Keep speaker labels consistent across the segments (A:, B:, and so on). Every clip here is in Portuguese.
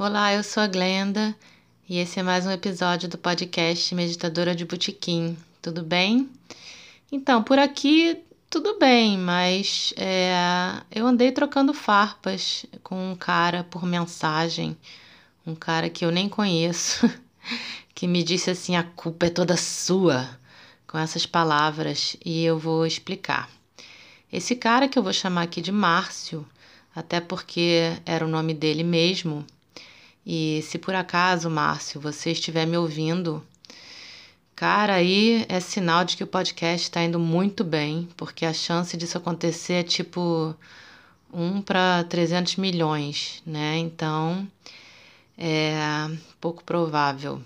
A: Olá, eu sou a Glenda e esse é mais um episódio do podcast Meditadora de Botequim. Tudo bem? Então, por aqui tudo bem, mas é, eu andei trocando farpas com um cara por mensagem, um cara que eu nem conheço, que me disse assim: a culpa é toda sua, com essas palavras, e eu vou explicar. Esse cara que eu vou chamar aqui de Márcio, até porque era o nome dele mesmo, e se por acaso, Márcio, você estiver me ouvindo, cara, aí é sinal de que o podcast está indo muito bem, porque a chance disso acontecer é tipo 1 para 300 milhões, né? Então, é pouco provável.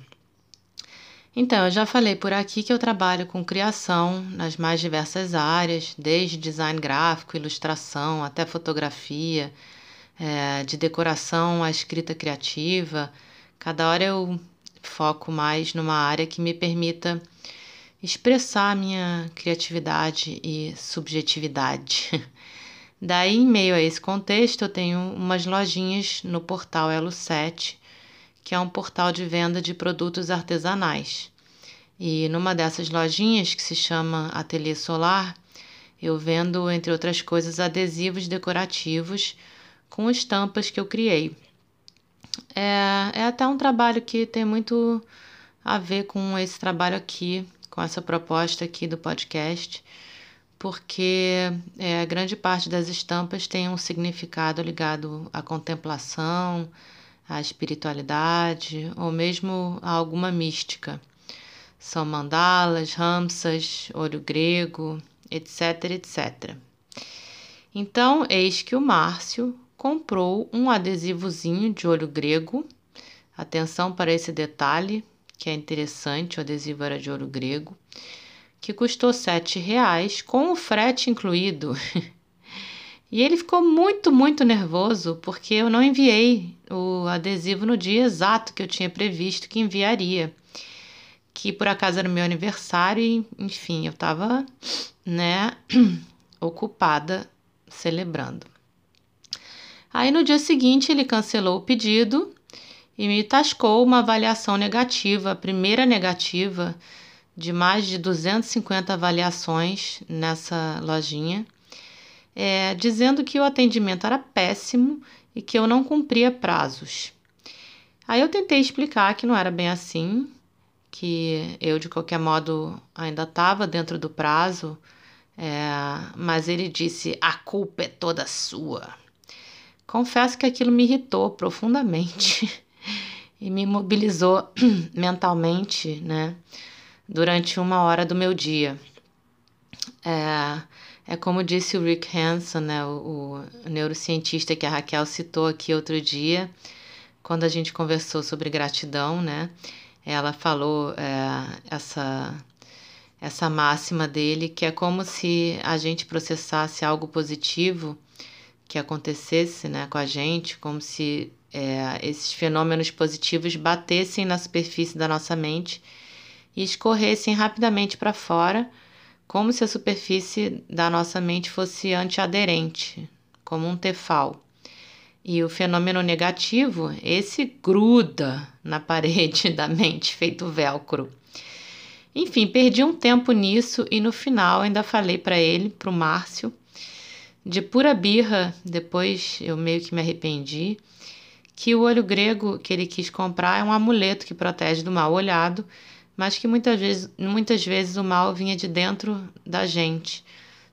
A: Então, eu já falei por aqui que eu trabalho com criação nas mais diversas áreas, desde design gráfico, ilustração, até fotografia, é, de decoração à escrita criativa. Cada hora eu foco mais numa área que me permita expressar a minha criatividade e subjetividade. Daí, em meio a esse contexto, eu tenho umas lojinhas no portal Elo 7, que é um portal de venda de produtos artesanais. E numa dessas lojinhas, que se chama Ateliê Solar, eu vendo, entre outras coisas, adesivos decorativos com estampas que eu criei. É, é até um trabalho que tem muito a ver com esse trabalho aqui, com essa proposta aqui do podcast, porque é, grande parte das estampas tem um significado ligado à contemplação, à espiritualidade ou mesmo a alguma mística. São mandalas, ramsas, olho grego, etc, etc. Então, eis que o Márcio comprou um adesivozinho de olho grego. Atenção para esse detalhe, que é interessante, o adesivo era de ouro grego, que custou R$ reais com o frete incluído. E ele ficou muito, muito nervoso porque eu não enviei o adesivo no dia exato que eu tinha previsto que enviaria. Que por acaso era meu aniversário e, enfim, eu estava, né, ocupada celebrando. Aí no dia seguinte ele cancelou o pedido e me tascou uma avaliação negativa, a primeira negativa de mais de 250 avaliações nessa lojinha é, dizendo que o atendimento era péssimo e que eu não cumpria prazos. Aí eu tentei explicar que não era bem assim, que eu de qualquer modo ainda estava dentro do prazo, é, mas ele disse: a culpa é toda sua. Confesso que aquilo me irritou profundamente e me mobilizou mentalmente, né, durante uma hora do meu dia. É, é como disse o Rick Hanson, né, o, o neurocientista que a Raquel citou aqui outro dia, quando a gente conversou sobre gratidão, né? Ela falou é, essa essa máxima dele que é como se a gente processasse algo positivo que acontecesse, né, com a gente, como se é, esses fenômenos positivos batessem na superfície da nossa mente e escorressem rapidamente para fora como se a superfície da nossa mente fosse antiaderente, como um tefal. E o fenômeno negativo, esse gruda na parede da mente, feito velcro. Enfim, perdi um tempo nisso e no final ainda falei para ele, para o Márcio, de pura birra, depois eu meio que me arrependi, que o olho grego que ele quis comprar é um amuleto que protege do mal olhado mas que muitas vezes, muitas vezes o mal vinha de dentro da gente,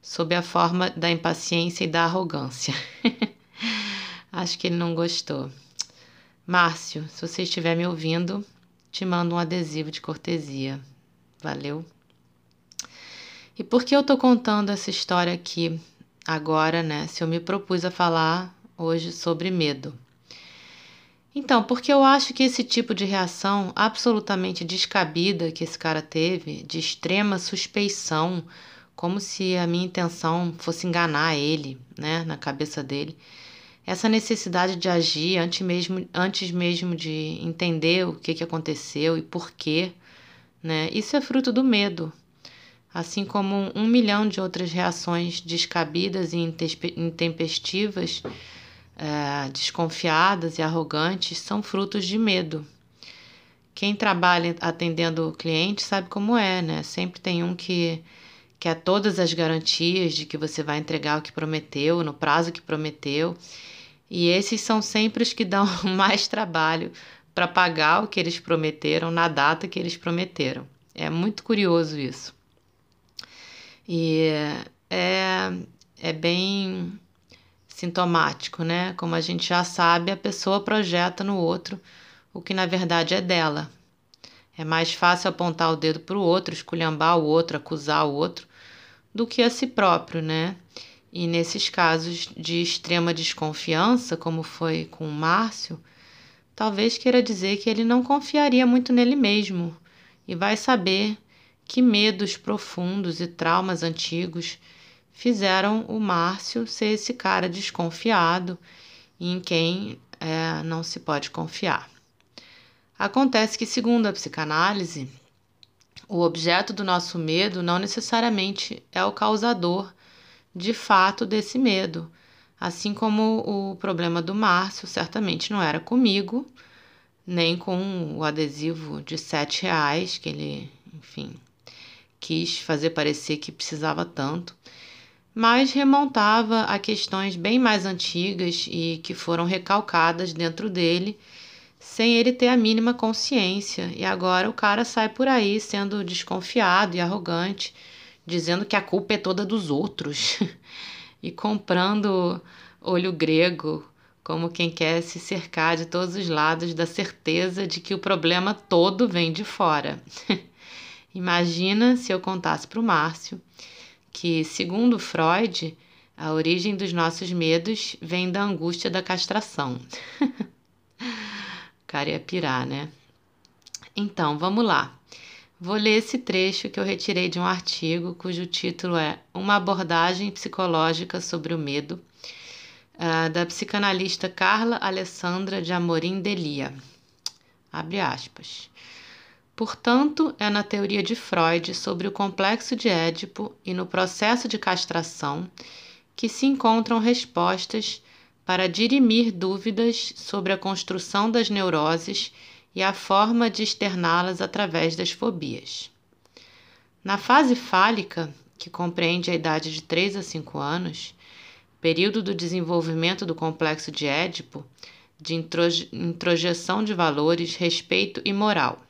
A: sob a forma da impaciência e da arrogância. Acho que ele não gostou. Márcio, se você estiver me ouvindo, te mando um adesivo de cortesia. Valeu? E por que eu tô contando essa história aqui agora, né? Se eu me propus a falar hoje sobre medo. Então, porque eu acho que esse tipo de reação absolutamente descabida que esse cara teve, de extrema suspeição, como se a minha intenção fosse enganar ele, né, na cabeça dele. Essa necessidade de agir antes mesmo, antes mesmo de entender o que, que aconteceu e por quê, né, isso é fruto do medo, assim como um milhão de outras reações descabidas e intempestivas é, desconfiadas e arrogantes são frutos de medo. Quem trabalha atendendo o cliente sabe como é, né? Sempre tem um que quer todas as garantias de que você vai entregar o que prometeu, no prazo que prometeu. E esses são sempre os que dão mais trabalho para pagar o que eles prometeram na data que eles prometeram. É muito curioso isso. E é, é bem sintomático, né? Como a gente já sabe, a pessoa projeta no outro o que na verdade é dela. É mais fácil apontar o dedo para o outro, esculhambar o outro, acusar o outro, do que a si próprio, né? E nesses casos de extrema desconfiança, como foi com o Márcio, talvez queira dizer que ele não confiaria muito nele mesmo e vai saber que medos profundos e traumas antigos fizeram o Márcio ser esse cara desconfiado em quem é, não se pode confiar. Acontece que, segundo a psicanálise, o objeto do nosso medo não necessariamente é o causador de fato desse medo, assim como o problema do Márcio certamente não era comigo, nem com o adesivo de sete reais que ele, enfim, quis fazer parecer que precisava tanto mas remontava a questões bem mais antigas e que foram recalcadas dentro dele, sem ele ter a mínima consciência. E agora o cara sai por aí sendo desconfiado e arrogante, dizendo que a culpa é toda dos outros e comprando olho grego, como quem quer se cercar de todos os lados da certeza de que o problema todo vem de fora. Imagina se eu contasse para o Márcio que, segundo Freud, a origem dos nossos medos vem da angústia da castração. o cara ia pirar, né? Então, vamos lá. Vou ler esse trecho que eu retirei de um artigo cujo título é Uma abordagem psicológica sobre o medo, uh, da psicanalista Carla Alessandra de Amorim Delia. Abre aspas. Portanto, é na teoria de Freud sobre o complexo de Édipo e no processo de castração que se encontram respostas para dirimir dúvidas sobre a construção das neuroses e a forma de externá-las através das fobias. Na fase fálica, que compreende a idade de 3 a 5 anos, período do desenvolvimento do complexo de Édipo, de introjeção de valores, respeito e moral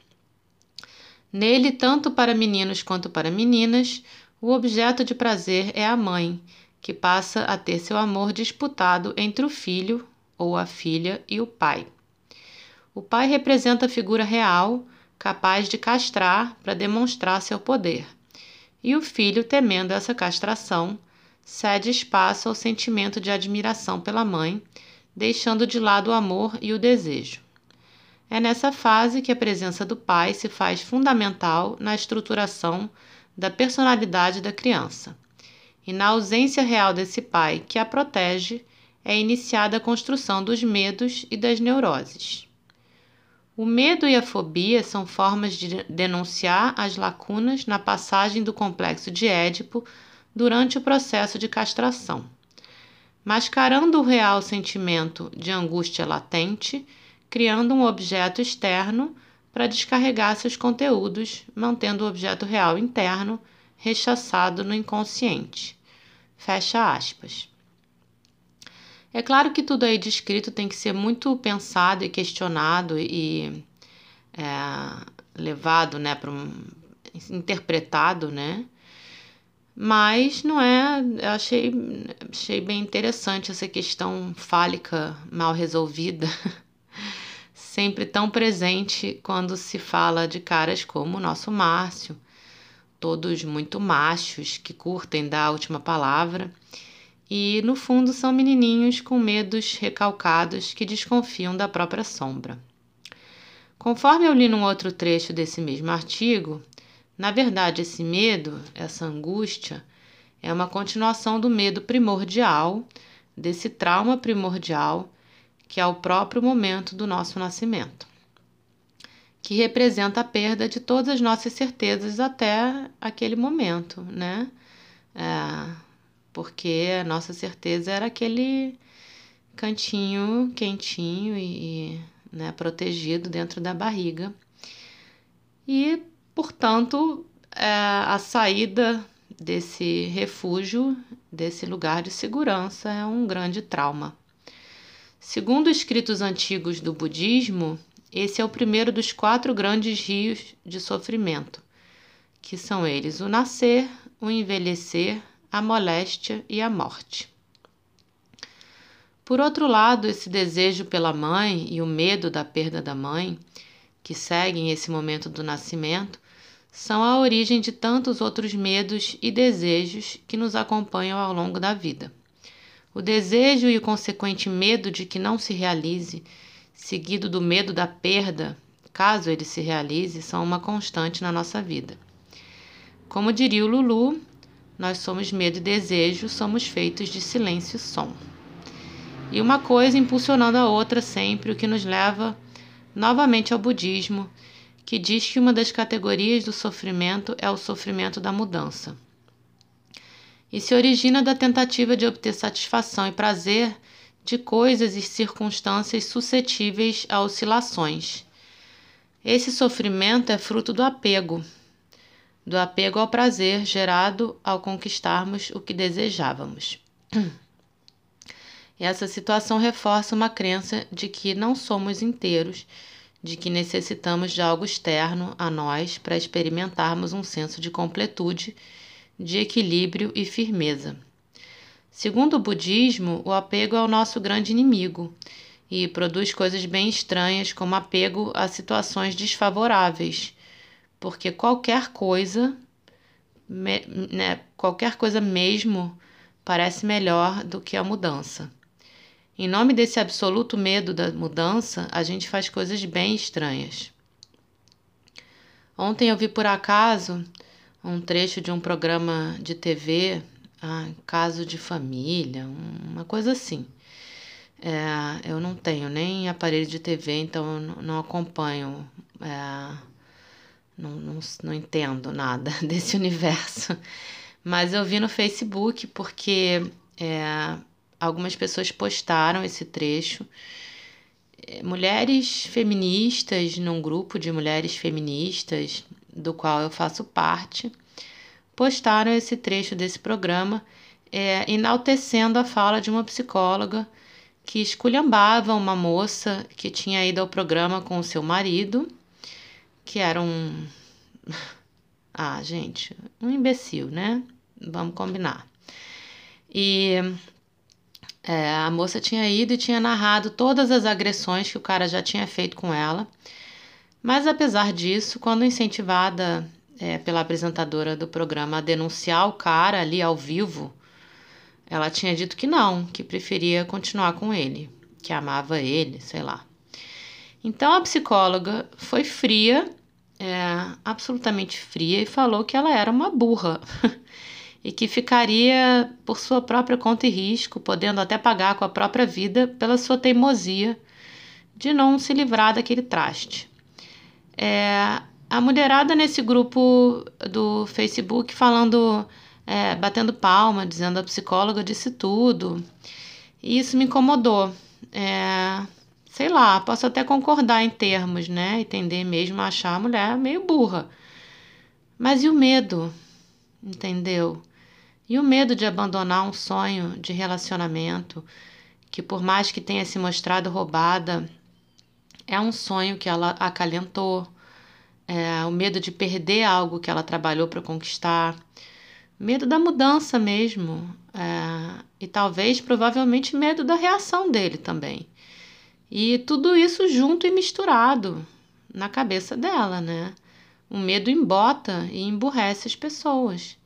A: Nele, tanto para meninos quanto para meninas, o objeto de prazer é a mãe, que passa a ter seu amor disputado entre o filho ou a filha e o pai. O pai representa a figura real, capaz de castrar para demonstrar seu poder. E o filho, temendo essa castração, cede espaço ao sentimento de admiração pela mãe, deixando de lado o amor e o desejo. É nessa fase que a presença do pai se faz fundamental na estruturação da personalidade da criança. E na ausência real desse pai que a protege, é iniciada a construção dos medos e das neuroses. O medo e a fobia são formas de denunciar as lacunas na passagem do complexo de Édipo durante o processo de castração. Mascarando o real sentimento de angústia latente, criando um objeto externo para descarregar seus conteúdos, mantendo o objeto real interno rechaçado no inconsciente. Fecha aspas. É claro que tudo aí descrito tem que ser muito pensado e questionado e é, levado, né, para um interpretado, né? Mas não é, eu achei, achei bem interessante essa questão fálica mal resolvida. sempre tão presente quando se fala de caras como o nosso Márcio, todos muito machos que curtem dar a última palavra, e no fundo são menininhos com medos recalcados que desconfiam da própria sombra. Conforme eu li num outro trecho desse mesmo artigo, na verdade esse medo, essa angústia, é uma continuação do medo primordial, desse trauma primordial que é o próprio momento do nosso nascimento, que representa a perda de todas as nossas certezas até aquele momento, né? É, porque a nossa certeza era aquele cantinho quentinho e, né, protegido dentro da barriga. E, portanto, é, a saída desse refúgio, desse lugar de segurança, é um grande trauma. Segundo escritos antigos do budismo, esse é o primeiro dos quatro grandes rios de sofrimento, que são eles o nascer, o envelhecer, a moléstia e a morte. Por outro lado, esse desejo pela mãe e o medo da perda da mãe, que seguem esse momento do nascimento, são a origem de tantos outros medos e desejos que nos acompanham ao longo da vida. O desejo e o consequente medo de que não se realize, seguido do medo da perda, caso ele se realize, são uma constante na nossa vida. Como diria o Lulu, nós somos medo e desejo, somos feitos de silêncio e som. E uma coisa impulsionando a outra sempre, o que nos leva novamente ao budismo, que diz que uma das categorias do sofrimento é o sofrimento da mudança e se origina da tentativa de obter satisfação e prazer de coisas e circunstâncias suscetíveis a oscilações. Esse sofrimento é fruto do apego, do apego ao prazer gerado ao conquistarmos o que desejávamos. Essa situação reforça uma crença de que não somos inteiros, de que necessitamos de algo externo a nós para experimentarmos um senso de completude de equilíbrio e firmeza. Segundo o budismo, o apego é o nosso grande inimigo e produz coisas bem estranhas, como apego a situações desfavoráveis, porque qualquer coisa, me, né, qualquer coisa mesmo, parece melhor do que a mudança. Em nome desse absoluto medo da mudança, a gente faz coisas bem estranhas. Ontem eu vi por acaso um trecho de um programa de TV, ah, caso de família, uma coisa assim. É, eu não tenho nem aparelho de TV, então eu não acompanho, é, não, não, não entendo nada desse universo. Mas eu vi no Facebook porque é, algumas pessoas postaram esse trecho. É, mulheres feministas, num grupo de mulheres feministas, do qual eu faço parte, postaram esse trecho desse programa é, enaltecendo a fala de uma psicóloga que esculhambava uma moça que tinha ido ao programa com o seu marido, que era um. Ah, gente, um imbecil, né? Vamos combinar. E é, a moça tinha ido e tinha narrado todas as agressões que o cara já tinha feito com ela. Mas apesar disso, quando incentivada é, pela apresentadora do programa a denunciar o cara ali ao vivo, ela tinha dito que não, que preferia continuar com ele, que amava ele, sei lá. Então a psicóloga foi fria, é, absolutamente fria, e falou que ela era uma burra e que ficaria por sua própria conta e risco, podendo até pagar com a própria vida pela sua teimosia de não se livrar daquele traste. É, a mulherada nesse grupo do Facebook falando, é, batendo palma, dizendo a psicóloga disse tudo. E isso me incomodou. É, sei lá, posso até concordar em termos, né? Entender mesmo, achar a mulher meio burra. Mas e o medo? Entendeu? E o medo de abandonar um sonho de relacionamento que, por mais que tenha se mostrado roubada, é um sonho que ela acalentou, é, o medo de perder algo que ela trabalhou para conquistar, medo da mudança mesmo, é, e talvez, provavelmente, medo da reação dele também. E tudo isso junto e misturado na cabeça dela, né? O medo embota e emburrece as pessoas.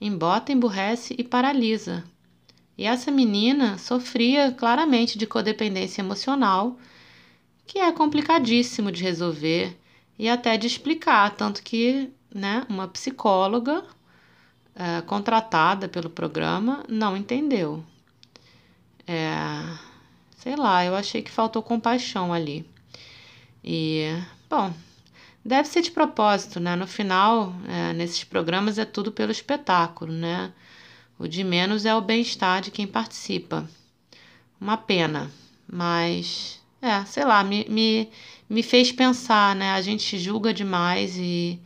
A: Embota, emburrece e paralisa. E essa menina sofria claramente de codependência emocional, que é complicadíssimo de resolver e até de explicar, tanto que né, uma psicóloga é, contratada pelo programa não entendeu. É, sei lá, eu achei que faltou compaixão ali. E, bom, deve ser de propósito, né? No final, é, nesses programas é tudo pelo espetáculo, né? O de menos é o bem-estar de quem participa. Uma pena, mas, é, sei lá, me, me, me fez pensar, né? A gente julga demais e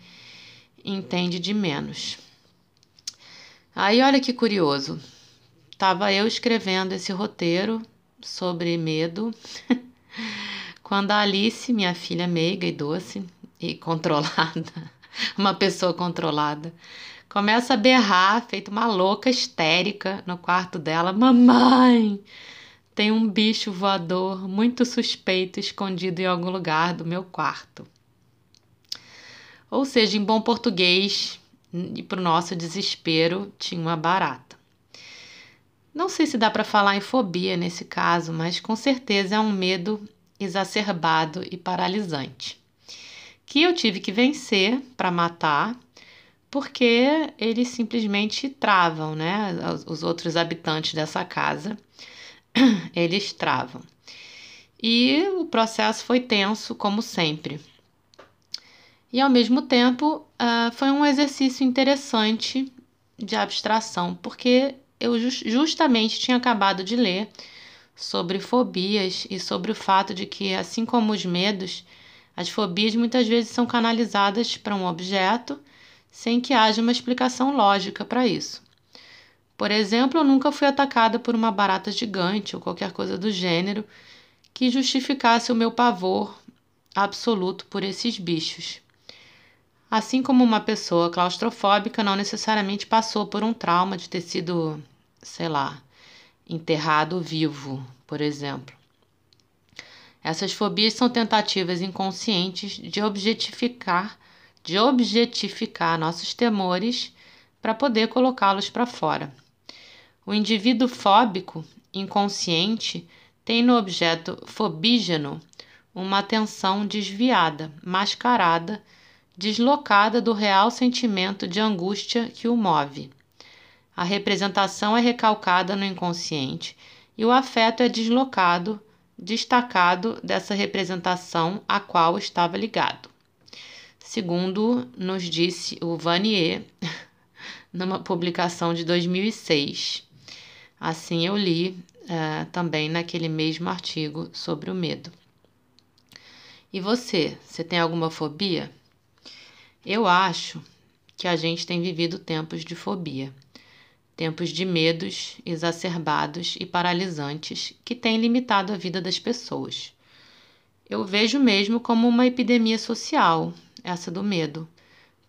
A: entende de menos. Aí, olha que curioso. Tava eu escrevendo esse roteiro sobre medo. Quando a Alice, minha filha meiga e doce e controlada, uma pessoa controlada, começa a berrar, feito uma louca histérica no quarto dela: Mamãe, tem um bicho voador muito suspeito escondido em algum lugar do meu quarto. Ou seja, em bom português, e para o nosso desespero, tinha uma barata. Não sei se dá para falar em fobia nesse caso, mas com certeza é um medo exacerbado e paralisante. Que eu tive que vencer para matar, porque eles simplesmente travam, né? Os outros habitantes dessa casa, eles travam. E o processo foi tenso, como sempre. E ao mesmo tempo, uh, foi um exercício interessante de abstração, porque eu justamente tinha acabado de ler sobre fobias e sobre o fato de que, assim como os medos, as fobias muitas vezes são canalizadas para um objeto sem que haja uma explicação lógica para isso. Por exemplo, eu nunca fui atacada por uma barata gigante ou qualquer coisa do gênero que justificasse o meu pavor absoluto por esses bichos. Assim como uma pessoa claustrofóbica não necessariamente passou por um trauma de ter sido, sei lá, enterrado vivo, por exemplo. Essas fobias são tentativas inconscientes de objetificar, de objetificar nossos temores para poder colocá-los para fora. O indivíduo fóbico inconsciente tem no objeto fobígeno uma atenção desviada, mascarada deslocada do real sentimento de angústia que o move. A representação é recalcada no inconsciente e o afeto é deslocado, destacado dessa representação a qual estava ligado. Segundo nos disse o Vanier, numa publicação de 2006. Assim eu li uh, também naquele mesmo artigo sobre o medo. E você, você tem alguma fobia? Eu acho que a gente tem vivido tempos de fobia, tempos de medos exacerbados e paralisantes que têm limitado a vida das pessoas. Eu vejo mesmo como uma epidemia social, essa do medo,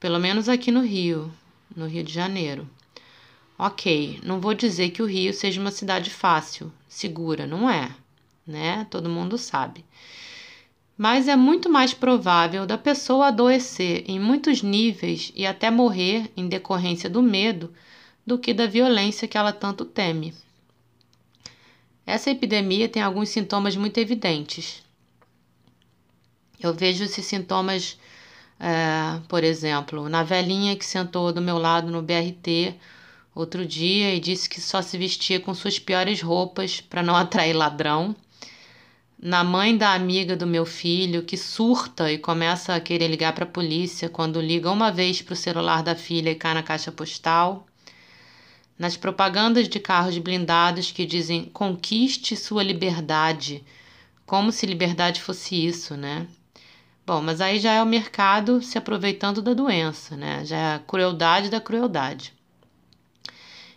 A: pelo menos aqui no Rio, no Rio de Janeiro. Ok, não vou dizer que o Rio seja uma cidade fácil, segura, não é, né? Todo mundo sabe mas é muito mais provável da pessoa adoecer em muitos níveis e até morrer em decorrência do medo do que da violência que ela tanto teme. Essa epidemia tem alguns sintomas muito evidentes. Eu vejo esses sintomas, é, por exemplo, na velhinha que sentou do meu lado no BRT outro dia e disse que só se vestia com suas piores roupas para não atrair ladrão na mãe da amiga do meu filho que surta e começa a querer ligar para a polícia quando liga uma vez para o celular da filha e cai na caixa postal, nas propagandas de carros blindados que dizem conquiste sua liberdade, como se liberdade fosse isso, né? Bom, mas aí já é o mercado se aproveitando da doença, né? Já é a crueldade da crueldade.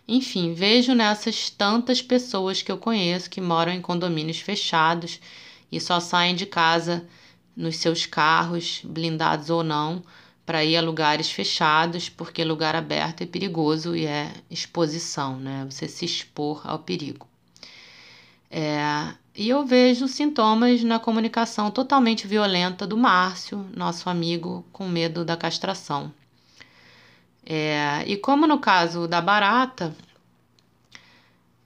A: Enfim, vejo nessas tantas pessoas que eu conheço que moram em condomínios fechados e só saem de casa nos seus carros, blindados ou não, para ir a lugares fechados, porque lugar aberto é perigoso e é exposição, né? Você se expor ao perigo. É, e eu vejo sintomas na comunicação totalmente violenta do Márcio, nosso amigo, com medo da castração. É, e como no caso da barata,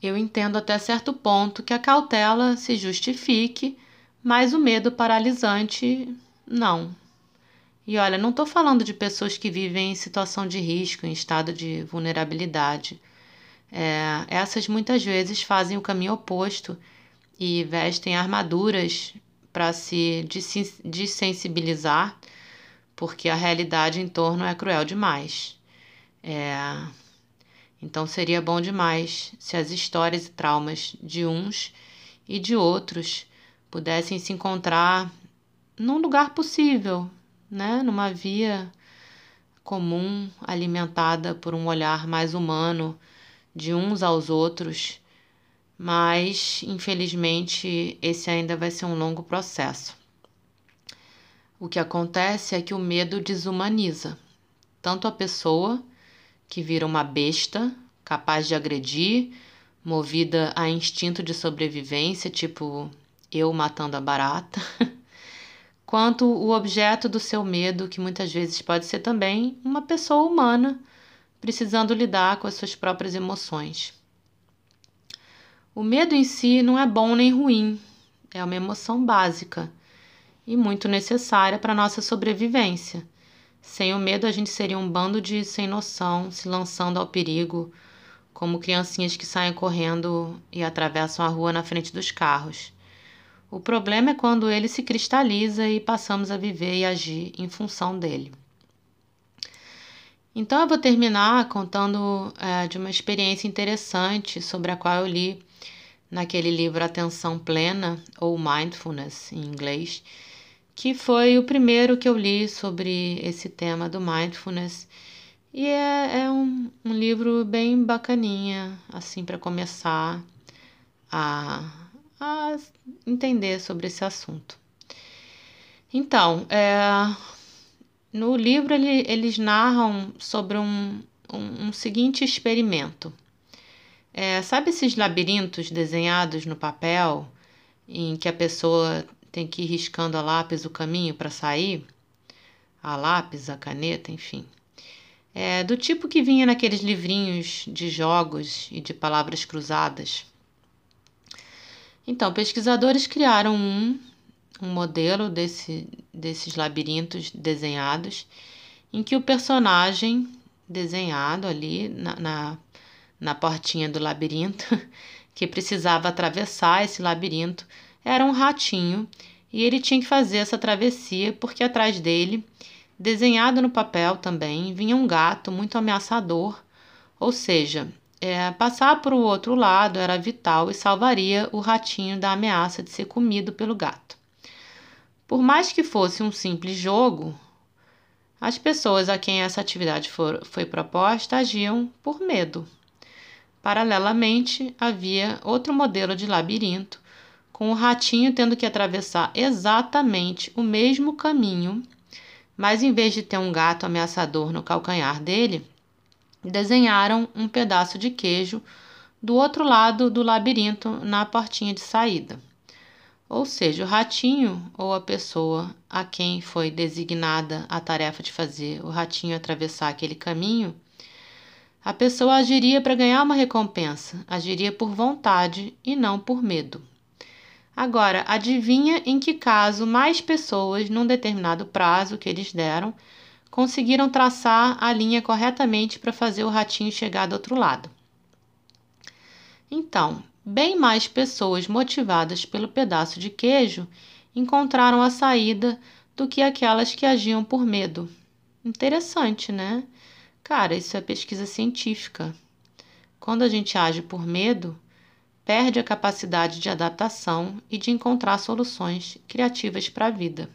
A: eu entendo até certo ponto que a cautela se justifique, mas o medo paralisante não. E olha, não estou falando de pessoas que vivem em situação de risco, em estado de vulnerabilidade. É, essas muitas vezes fazem o caminho oposto e vestem armaduras para se desensibilizar, porque a realidade em torno é cruel demais. É, então seria bom demais se as histórias e traumas de uns e de outros pudessem se encontrar num lugar possível, né? numa via comum, alimentada por um olhar mais humano de uns aos outros, mas infelizmente esse ainda vai ser um longo processo. O que acontece é que o medo desumaniza tanto a pessoa que vira uma besta capaz de agredir, movida a instinto de sobrevivência, tipo eu matando a barata, quanto o objeto do seu medo, que muitas vezes pode ser também uma pessoa humana precisando lidar com as suas próprias emoções. O medo em si não é bom nem ruim, é uma emoção básica e muito necessária para a nossa sobrevivência. Sem o medo, a gente seria um bando de sem noção se lançando ao perigo, como criancinhas que saem correndo e atravessam a rua na frente dos carros. O problema é quando ele se cristaliza e passamos a viver e agir em função dele. Então, eu vou terminar contando é, de uma experiência interessante sobre a qual eu li naquele livro Atenção Plena, ou Mindfulness em inglês que foi o primeiro que eu li sobre esse tema do mindfulness. E é, é um, um livro bem bacaninha, assim, para começar a, a entender sobre esse assunto. Então, é, no livro ele, eles narram sobre um, um, um seguinte experimento. É, sabe esses labirintos desenhados no papel em que a pessoa tem que ir riscando a lápis o caminho para sair, a lápis, a caneta, enfim. É do tipo que vinha naqueles livrinhos de jogos e de palavras cruzadas. Então, pesquisadores criaram um, um modelo desse, desses labirintos desenhados, em que o personagem desenhado ali na, na, na portinha do labirinto, que precisava atravessar esse labirinto, era um ratinho e ele tinha que fazer essa travessia porque atrás dele, desenhado no papel também, vinha um gato muito ameaçador, ou seja, é, passar para o outro lado era vital e salvaria o ratinho da ameaça de ser comido pelo gato. Por mais que fosse um simples jogo, as pessoas a quem essa atividade for, foi proposta agiam por medo. Paralelamente, havia outro modelo de labirinto com o ratinho tendo que atravessar exatamente o mesmo caminho, mas em vez de ter um gato ameaçador no calcanhar dele, desenharam um pedaço de queijo do outro lado do labirinto na portinha de saída. Ou seja, o ratinho ou a pessoa a quem foi designada a tarefa de fazer o ratinho atravessar aquele caminho, a pessoa agiria para ganhar uma recompensa, agiria por vontade e não por medo. Agora, adivinha em que caso mais pessoas, num determinado prazo que eles deram, conseguiram traçar a linha corretamente para fazer o ratinho chegar do outro lado. Então, bem mais pessoas motivadas pelo pedaço de queijo encontraram a saída do que aquelas que agiam por medo. Interessante, né? Cara, isso é pesquisa científica. Quando a gente age por medo, perde a capacidade de adaptação e de encontrar soluções criativas para a vida.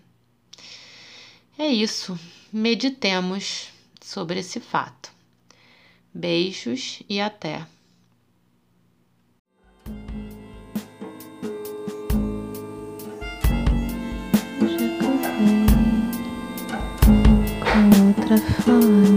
A: É isso, meditemos sobre esse fato. Beijos e até!
B: outra fome,